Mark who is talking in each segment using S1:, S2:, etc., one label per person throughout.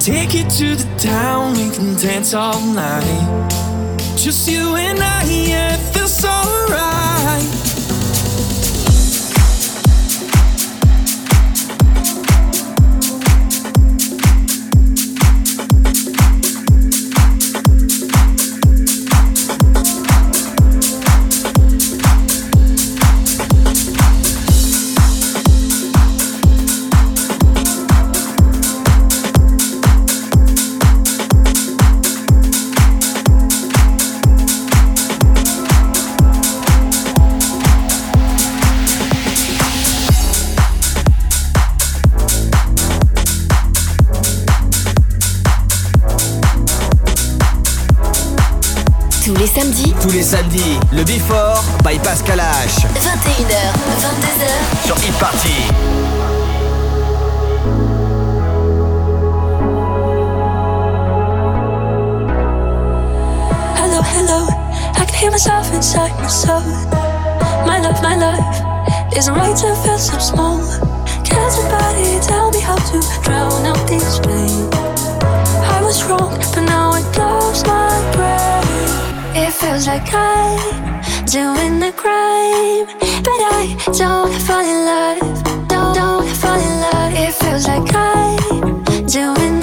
S1: Take you to the town, we can dance all night. Just you and I, yeah, it feels alright.
S2: Tous les samedis,
S3: le Before by Pascal H.
S2: 21h, 22h
S3: sur Party.
S4: hello. I can hear myself inside my soul. My love, my life is a right to feel so small. Can somebody tell me how to drown out these pain? I was wrong, but now it blows my brain. It feels like I'm doing the crime, but I don't fall in love. Don't, don't fall in love. It feels like I'm doing.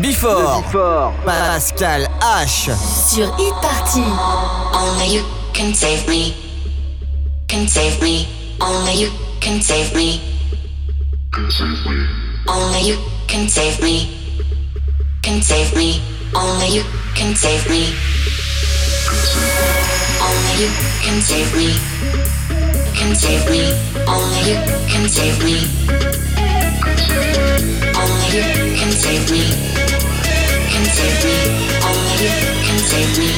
S4: Before Bifort. Pascal H. Sur Hit Party.
S5: Only you can save me. Can save me. Only you can save me. Only you can save me. Can save me. Only you can save me. Only you can save me. Can save me. Only you can save me. Only you can save me can save me. Only you can save me.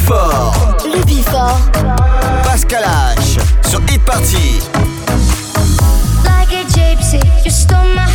S5: Before.
S2: Le
S3: Before. Pascal H.
S2: Sur Hit Party.
S5: Like a gypsy, you stole my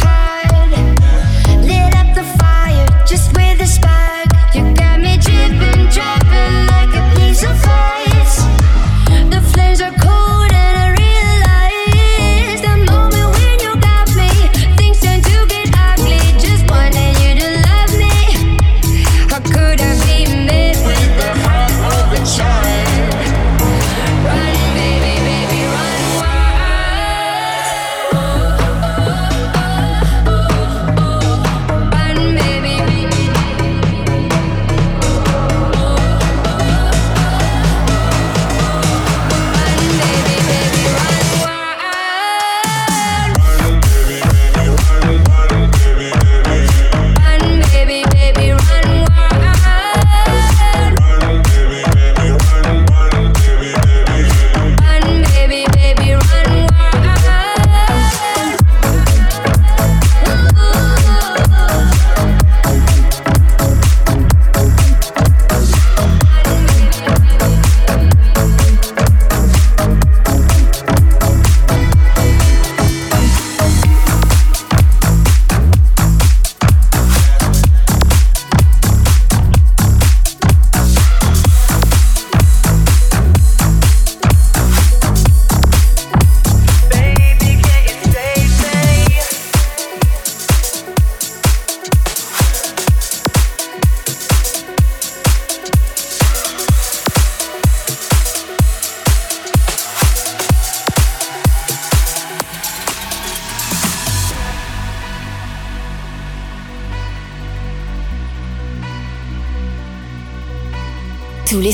S3: Tous les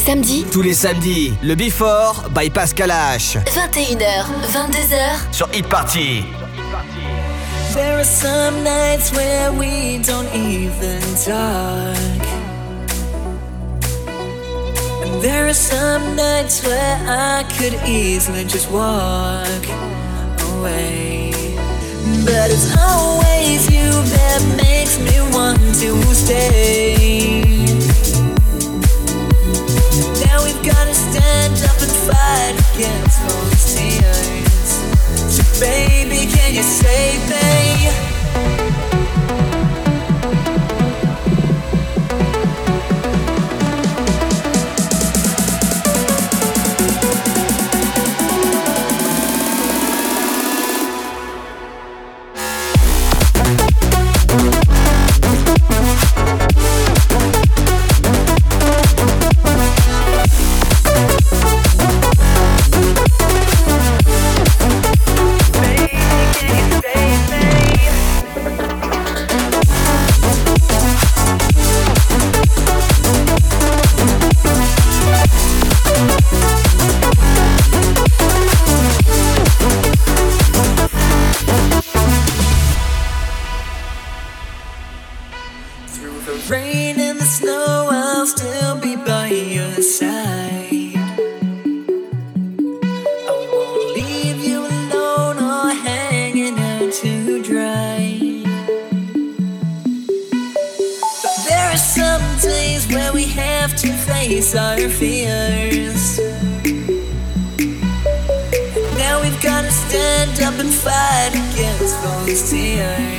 S3: samedis, le Before by Pascal H.
S6: 21h, 22h
S3: sur Hit Party.
S7: There are some nights where we don't even talk. And there are some nights where I could easily just walk away. But it's always you that makes me want to stay. Stand up and fight against those tears. Baby, can you save me?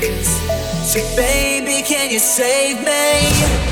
S7: Tears. So baby, can you save me?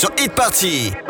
S3: sur Hit Party.